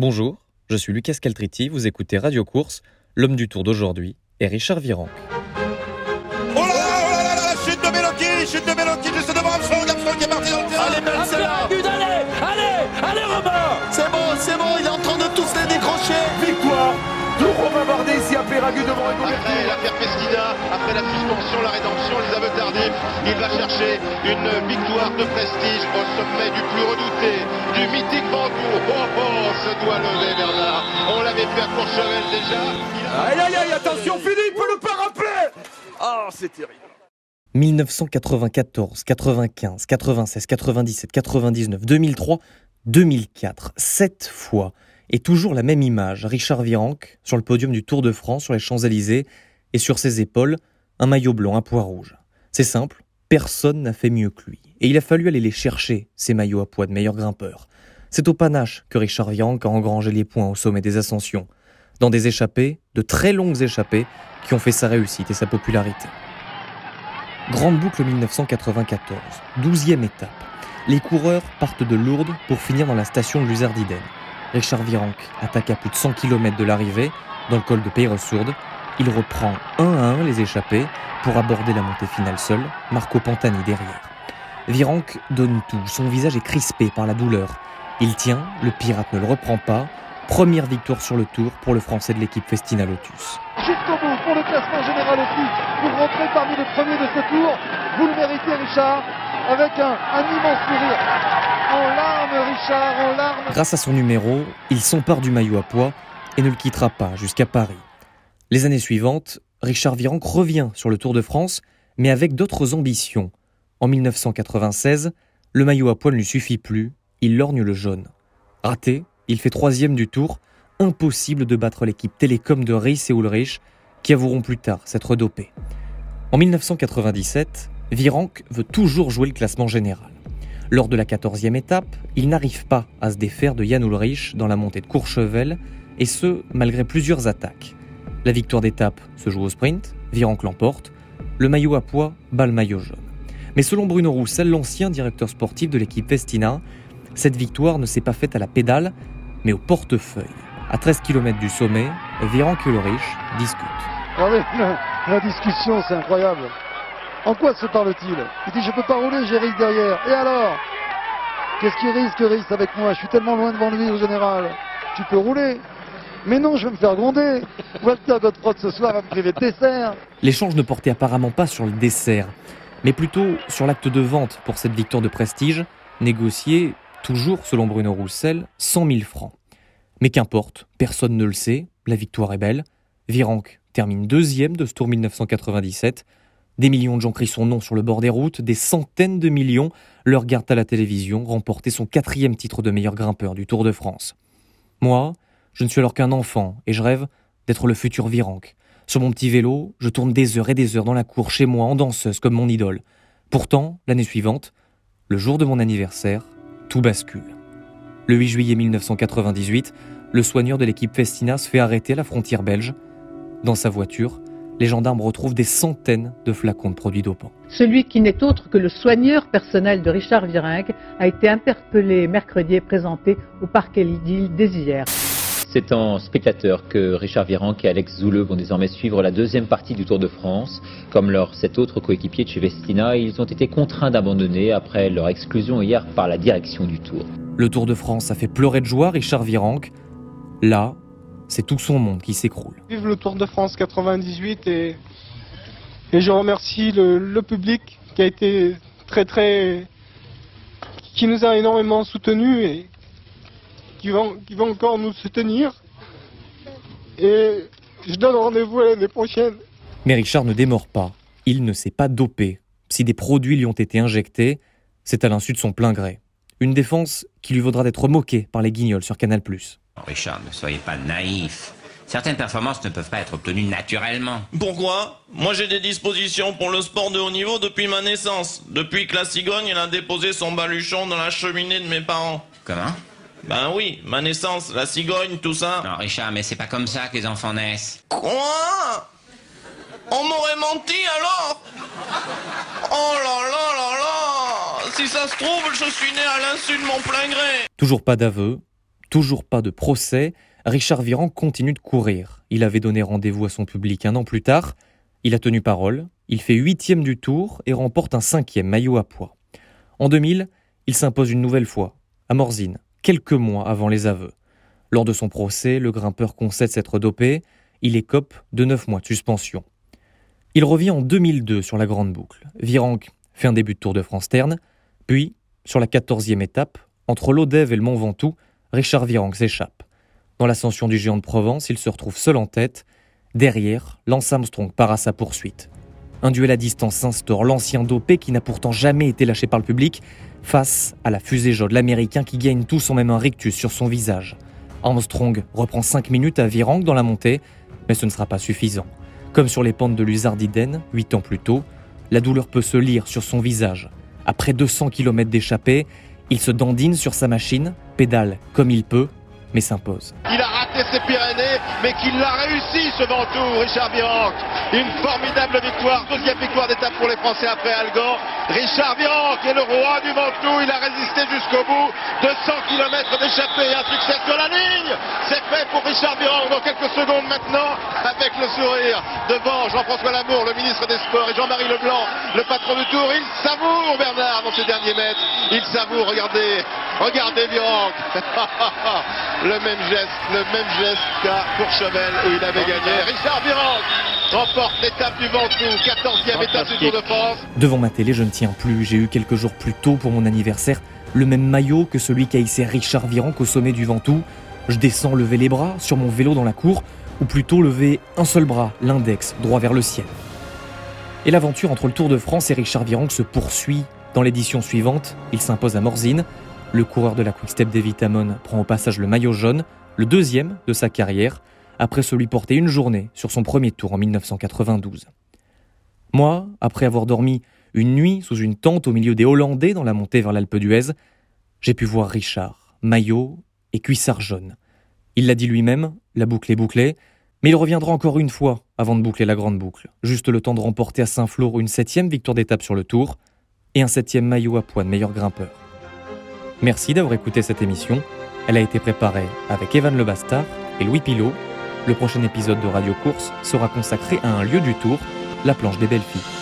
Bonjour, je suis Lucas Caltriti, vous écoutez Radio Course, l'homme du tour d'aujourd'hui est Richard Virenque. Oh là là, oh là là, là, chute de Meloki, chute de Meloki, juste devant Armstrong, Armstrong qui est parti dans le terrain. Allez, belle celle-là Allez, allez, allez Robin C'est bon, c'est bon, Péragu devant Rigoberto. Après l'affaire Pesquida, après la suspension, la rédemption, les aveux tardifs, il va chercher une victoire de prestige au sommet du plus redouté, du mythique Vancourt. Oh oh, se doit lever Bernard. On l'avait fait à Courchevel déjà. A- Aïe aïe aïe, attention Philippe, le parapluie Ah, c'est terrible. 1994, 95, 96, 97, 99, 2003, 2004, sept fois. Et toujours la même image, Richard Virenque sur le podium du Tour de France sur les Champs-Élysées et sur ses épaules, un maillot blanc, un poids rouge. C'est simple, personne n'a fait mieux que lui. Et il a fallu aller les chercher, ces maillots à poids de meilleur grimpeur. C'est au panache que Richard Virenque a engrangé les points au sommet des ascensions, dans des échappées, de très longues échappées, qui ont fait sa réussite et sa popularité. Grande boucle 1994, 12e étape. Les coureurs partent de Lourdes pour finir dans la station de Luzardiden. Richard Virenque attaque à plus de 100 km de l'arrivée, dans le col de Peyresourde. Il reprend un à un les échappés pour aborder la montée finale seul, Marco Pantani derrière. Virenque donne tout, son visage est crispé par la douleur. Il tient, le pirate ne le reprend pas. Première victoire sur le tour pour le français de l'équipe Festina Lotus. jusqu'au bout pour le classement général aussi, pour rentrer parmi les premiers de ce tour. Vous le méritez, Richard, avec un, un immense sourire. Grâce à son numéro, il s'empare du maillot à poids et ne le quittera pas jusqu'à Paris. Les années suivantes, Richard Virenque revient sur le Tour de France, mais avec d'autres ambitions. En 1996, le maillot à poids ne lui suffit plus, il lorgne le jaune. Raté, il fait troisième du Tour, impossible de battre l'équipe Télécom de Ries et Ulrich, qui avoueront plus tard s'être dopés. En 1997, Virenque veut toujours jouer le classement général. Lors de la 14e étape, il n'arrive pas à se défaire de Jan Ulrich dans la montée de Courchevel, et ce, malgré plusieurs attaques. La victoire d'étape se joue au sprint, Virenque l'emporte, le maillot à poids bat le maillot jaune. Mais selon Bruno Roussel, l'ancien directeur sportif de l'équipe Festina, cette victoire ne s'est pas faite à la pédale, mais au portefeuille. À 13 km du sommet, Virenque et Ulrich discutent. La, la discussion, c'est incroyable. En quoi se parle-t-il? Il dit, je peux pas rouler, j'ai Riz derrière. Et alors? Qu'est-ce qu'il risque, Riz, avec moi? Je suis tellement loin devant lui, au général. Tu peux rouler mais non, je vais me faire gronder. Walter Godefroy ce soir va me priver de dessert. L'échange ne portait apparemment pas sur le dessert, mais plutôt sur l'acte de vente pour cette victoire de prestige, négociée, toujours selon Bruno Roussel, 100 000 francs. Mais qu'importe, personne ne le sait, la victoire est belle. Virenque termine deuxième de ce tour 1997. Des millions de gens crient son nom sur le bord des routes, des centaines de millions le regardent à la télévision remporter son quatrième titre de meilleur grimpeur du Tour de France. Moi, je ne suis alors qu'un enfant et je rêve d'être le futur Virenque. Sur mon petit vélo, je tourne des heures et des heures dans la cour chez moi en danseuse comme mon idole. Pourtant, l'année suivante, le jour de mon anniversaire, tout bascule. Le 8 juillet 1998, le soigneur de l'équipe Festina se fait arrêter à la frontière belge. Dans sa voiture, les gendarmes retrouvent des centaines de flacons de produits dopants. Celui qui n'est autre que le soigneur personnel de Richard Virenque a été interpellé mercredi et présenté au parquet d'île dès hier. C'est en spectateur que Richard Virenque et Alex Zouleux vont désormais suivre la deuxième partie du Tour de France. Comme leur cet autre coéquipier de chez Vestina, ils ont été contraints d'abandonner après leur exclusion hier par la direction du Tour. Le Tour de France a fait pleurer de joie Richard Virenque. Là, c'est tout son monde qui s'écroule. Vive le Tour de France 98 et, et je remercie le, le public qui a été très très... qui nous a énormément soutenus et qui va, qui va encore nous soutenir. Et je donne rendez-vous à l'année prochaine. Mais Richard ne démord pas. Il ne s'est pas dopé. Si des produits lui ont été injectés, c'est à l'insu de son plein gré. Une défense qui lui vaudra d'être moqué par les guignols sur Canal+. Richard, ne soyez pas naïf. Certaines performances ne peuvent pas être obtenues naturellement. Pourquoi? Moi j'ai des dispositions pour le sport de haut niveau depuis ma naissance. Depuis que la cigogne elle a déposé son baluchon dans la cheminée de mes parents. Comment? Ben oui, ma naissance, la cigogne, tout ça. Non, Richard, mais c'est pas comme ça que les enfants naissent. Quoi? On m'aurait menti alors? Oh là là là là Si ça se trouve, je suis né à l'insu de mon plein gré. Toujours pas d'aveu, Toujours pas de procès, Richard Virenque continue de courir. Il avait donné rendez-vous à son public un an plus tard. Il a tenu parole, il fait huitième du tour et remporte un cinquième maillot à poids. En 2000, il s'impose une nouvelle fois, à Morzine, quelques mois avant les aveux. Lors de son procès, le grimpeur concède s'être dopé, il écope de neuf mois de suspension. Il revient en 2002 sur la grande boucle. Virenque fait un début de Tour de France terne, puis, sur la quatorzième étape, entre l'Odève et le Mont Ventoux, Richard Virenque s'échappe. Dans l'ascension du géant de Provence, il se retrouve seul en tête. Derrière, Lance Armstrong part à sa poursuite. Un duel à distance s'instaure, l'ancien dopé qui n'a pourtant jamais été lâché par le public, face à la fusée jaune, l'américain qui gagne tout sans même un rictus sur son visage. Armstrong reprend 5 minutes à Virenque dans la montée, mais ce ne sera pas suffisant. Comme sur les pentes de l'Uzardiden, 8 ans plus tôt, la douleur peut se lire sur son visage. Après 200 km d'échappée, il se dandine sur sa machine, pédale comme il peut, mais s'impose. Il a raté ses Pyrénées, mais qu'il l'a réussi ce Ventoux, Richard Virenque. Une formidable victoire, deuxième victoire d'étape pour les Français après Algan. Richard Virenque est le roi du Ventoux, il a résisté jusqu'au bout. 200 km d'échappée, un succès sur la ligne. Pour Richard Virenque dans quelques secondes maintenant, avec le sourire devant Jean-François Lamour, le ministre des Sports, et Jean-Marie Leblanc, le patron du Tour. Il savoure Bernard dans ces derniers mètres. Il savoure, regardez, regardez Virenque. le même geste, le même geste qu'à Courchevel où il avait gagné. Richard Virenque remporte l'étape du Ventoux, 14e étape du Tour de France. Devant ma télé, je ne tiens plus. J'ai eu quelques jours plus tôt pour mon anniversaire le même maillot que celui qu'a hissé Richard Virenque au sommet du Ventoux. Je descends lever les bras sur mon vélo dans la cour, ou plutôt lever un seul bras, l'index, droit vers le ciel. Et l'aventure entre le Tour de France et Richard Virenque se poursuit. Dans l'édition suivante, il s'impose à Morzine. Le coureur de la Quick-Step Vitamon prend au passage le maillot jaune, le deuxième de sa carrière, après celui porté une journée sur son premier tour en 1992. Moi, après avoir dormi une nuit sous une tente au milieu des Hollandais dans la montée vers l'Alpe d'Huez, j'ai pu voir Richard, maillot et cuissard jaune. Il l'a dit lui-même, la boucle est bouclée, mais il reviendra encore une fois avant de boucler la grande boucle, juste le temps de remporter à Saint-Flour une septième victoire d'étape sur le tour et un septième maillot à poids de meilleur grimpeur. Merci d'avoir écouté cette émission. Elle a été préparée avec Evan Le Bastard et Louis Pilot. Le prochain épisode de Radio Course sera consacré à un lieu du tour, la planche des belles filles.